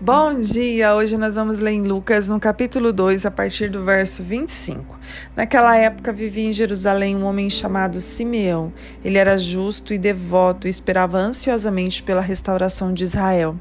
Bom dia! Hoje nós vamos ler em Lucas, no capítulo 2, a partir do verso 25. Naquela época vivia em Jerusalém um homem chamado Simeão. Ele era justo e devoto e esperava ansiosamente pela restauração de Israel.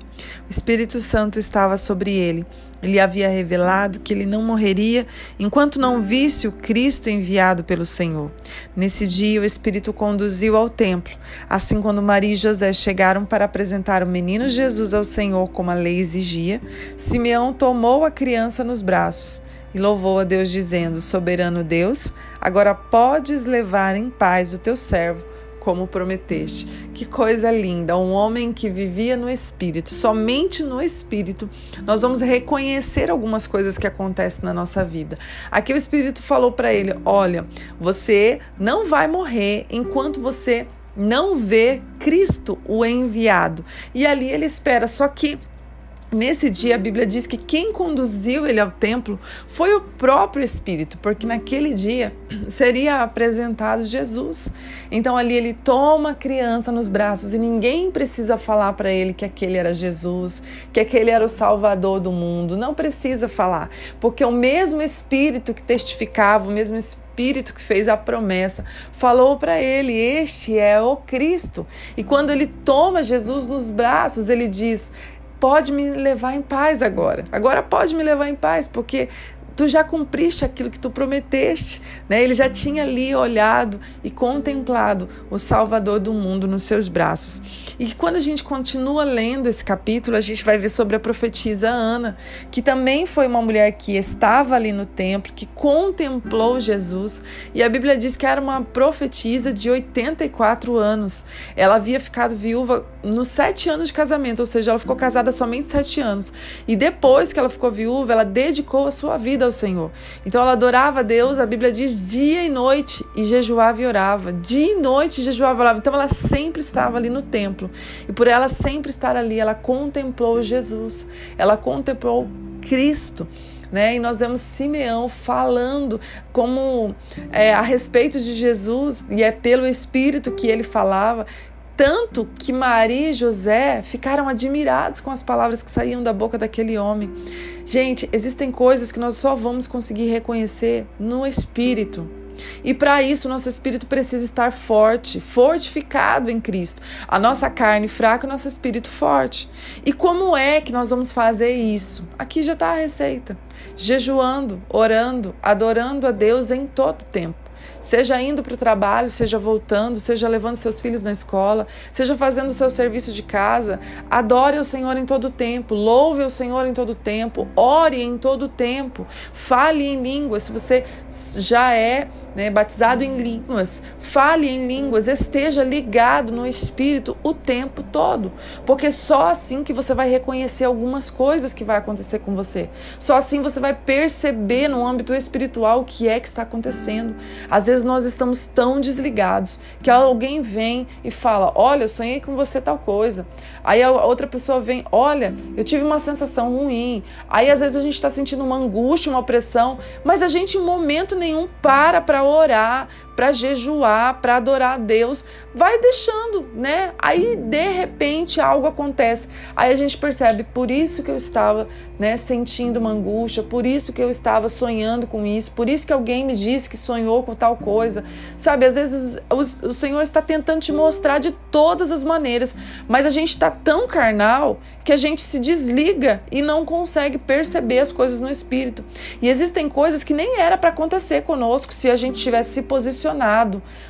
O Espírito Santo estava sobre ele. Ele havia revelado que ele não morreria enquanto não visse o Cristo enviado pelo Senhor. Nesse dia, o Espírito conduziu ao templo. Assim, quando Maria e José chegaram para apresentar o menino Jesus ao Senhor, como a lei exigia, Simeão tomou a criança nos braços e louvou a Deus, dizendo: Soberano Deus, agora podes levar em paz o teu servo como prometeste. Que coisa linda! Um homem que vivia no espírito, somente no espírito, nós vamos reconhecer algumas coisas que acontecem na nossa vida. Aqui o espírito falou para ele: Olha, você não vai morrer enquanto você não vê Cristo, o enviado. E ali ele espera, só que Nesse dia, a Bíblia diz que quem conduziu ele ao templo foi o próprio Espírito, porque naquele dia seria apresentado Jesus. Então, ali ele toma a criança nos braços e ninguém precisa falar para ele que aquele era Jesus, que aquele era o Salvador do mundo. Não precisa falar, porque o mesmo Espírito que testificava, o mesmo Espírito que fez a promessa, falou para ele: Este é o Cristo. E quando ele toma Jesus nos braços, ele diz pode me levar em paz agora. Agora pode me levar em paz, porque tu já cumpriste aquilo que tu prometeste, né? Ele já tinha ali olhado e contemplado o Salvador do mundo nos seus braços. E quando a gente continua lendo esse capítulo, a gente vai ver sobre a profetisa Ana, que também foi uma mulher que estava ali no templo, que contemplou Jesus, e a Bíblia diz que era uma profetisa de 84 anos. Ela havia ficado viúva nos sete anos de casamento, ou seja, ela ficou casada somente sete anos. E depois que ela ficou viúva, ela dedicou a sua vida ao Senhor. Então ela adorava a Deus, a Bíblia diz dia e noite, e jejuava e orava. Dia e noite jejuava e orava. Então ela sempre estava ali no templo. E por ela sempre estar ali, ela contemplou Jesus, ela contemplou Cristo. Né? E nós vemos Simeão falando como é, a respeito de Jesus, e é pelo Espírito que ele falava, tanto que Maria e José ficaram admirados com as palavras que saíam da boca daquele homem. Gente, existem coisas que nós só vamos conseguir reconhecer no espírito. E para isso, nosso espírito precisa estar forte, fortificado em Cristo. A nossa carne fraca, o nosso espírito forte. E como é que nós vamos fazer isso? Aqui já está a receita: jejuando, orando, adorando a Deus em todo tempo seja indo para o trabalho, seja voltando, seja levando seus filhos na escola, seja fazendo o seu serviço de casa. Adore o Senhor em todo tempo, louve o Senhor em todo tempo, ore em todo tempo, fale em línguas. Se você já é né, batizado em línguas, fale em línguas, esteja ligado no Espírito o tempo todo, porque só assim que você vai reconhecer algumas coisas que vai acontecer com você. Só assim você vai perceber no âmbito espiritual o que é que está acontecendo. Às vezes nós estamos tão desligados que alguém vem e fala: Olha, eu sonhei com você tal coisa. Aí a outra pessoa vem: Olha, eu tive uma sensação ruim. Aí às vezes a gente está sentindo uma angústia, uma opressão, mas a gente em momento nenhum para para orar, para jejuar, para adorar a Deus, vai deixando, né? Aí de repente algo acontece. Aí a gente percebe, por isso que eu estava, né, sentindo uma angústia, por isso que eu estava sonhando com isso, por isso que alguém me disse que sonhou com tal coisa. Sabe, às vezes o, o Senhor está tentando te mostrar de todas as maneiras, mas a gente está tão carnal que a gente se desliga e não consegue perceber as coisas no espírito. E existem coisas que nem era para acontecer conosco se a gente tivesse se posicionado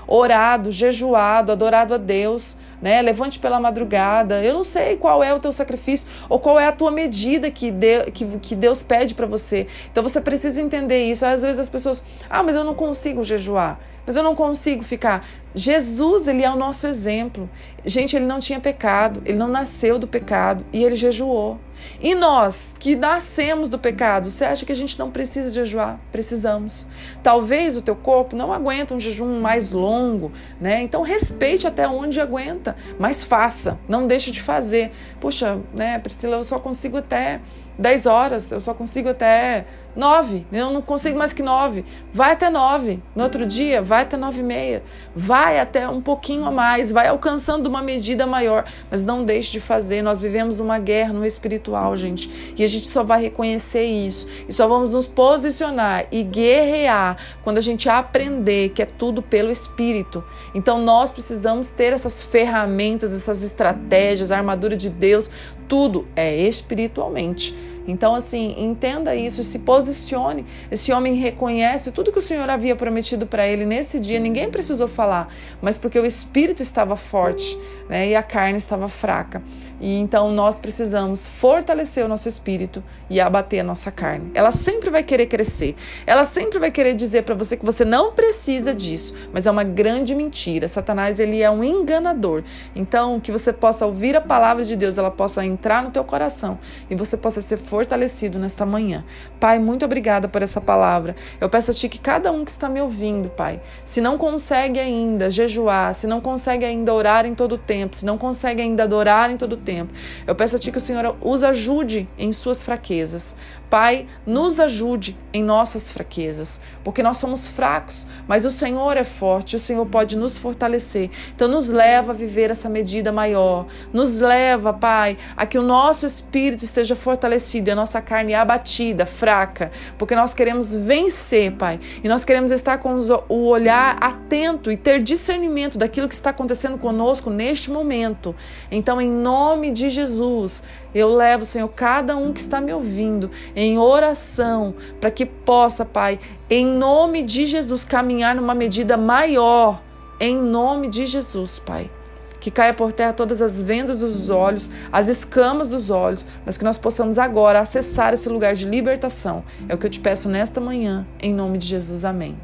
orado, jejuado, adorado a Deus, né? Levante pela madrugada. Eu não sei qual é o teu sacrifício ou qual é a tua medida que, de, que, que Deus pede para você. Então você precisa entender isso. Às vezes as pessoas, ah, mas eu não consigo jejuar mas eu não consigo ficar. Jesus, ele é o nosso exemplo. Gente, ele não tinha pecado, ele não nasceu do pecado e ele jejuou. E nós que nascemos do pecado, você acha que a gente não precisa jejuar? Precisamos. Talvez o teu corpo não aguenta um jejum mais longo, né? Então respeite até onde aguenta, mas faça, não deixe de fazer. Puxa, né, Priscila, eu só consigo até 10 horas, eu só consigo até 9, eu não consigo mais que 9. Vai até 9. No outro dia, vai até 9 e meia. Vai até um pouquinho a mais, vai alcançando uma medida maior, mas não deixe de fazer. Nós vivemos uma guerra no espiritual, gente, e a gente só vai reconhecer isso e só vamos nos posicionar e guerrear quando a gente aprender que é tudo pelo espírito. Então nós precisamos ter essas ferramentas, essas estratégias, a armadura de Deus, tudo é espiritualmente. Então, assim, entenda isso, se posicione. Esse homem reconhece tudo que o Senhor havia prometido para ele nesse dia. Ninguém precisou falar, mas porque o espírito estava forte né, e a carne estava fraca. E então nós precisamos fortalecer o nosso espírito e abater a nossa carne. Ela sempre vai querer crescer. Ela sempre vai querer dizer para você que você não precisa disso, mas é uma grande mentira. Satanás ele é um enganador. Então que você possa ouvir a palavra de Deus, ela possa entrar no teu coração e você possa ser fortalecido nesta manhã. Pai, muito obrigada por essa palavra. Eu peço a ti que cada um que está me ouvindo, Pai, se não consegue ainda jejuar, se não consegue ainda orar em todo o tempo, se não consegue ainda adorar em todo o tempo, eu peço a ti que o Senhor os ajude em suas fraquezas. Pai, nos ajude em nossas fraquezas, porque nós somos fracos, mas o Senhor é forte, o Senhor pode nos fortalecer. Então, nos leva a viver essa medida maior. Nos leva, Pai, a que o nosso espírito esteja fortalecido e a nossa carne abatida, fraca, porque nós queremos vencer, Pai, e nós queremos estar com o olhar atento e ter discernimento daquilo que está acontecendo conosco neste momento. Então, em nome de Jesus, eu levo, Senhor, cada um que está me ouvindo em oração, para que possa, Pai, em nome de Jesus, caminhar numa medida maior. Em nome de Jesus, Pai. Que caia por terra todas as vendas dos olhos, as escamas dos olhos, mas que nós possamos agora acessar esse lugar de libertação. É o que eu te peço nesta manhã, em nome de Jesus. Amém.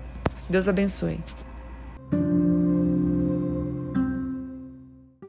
Deus abençoe.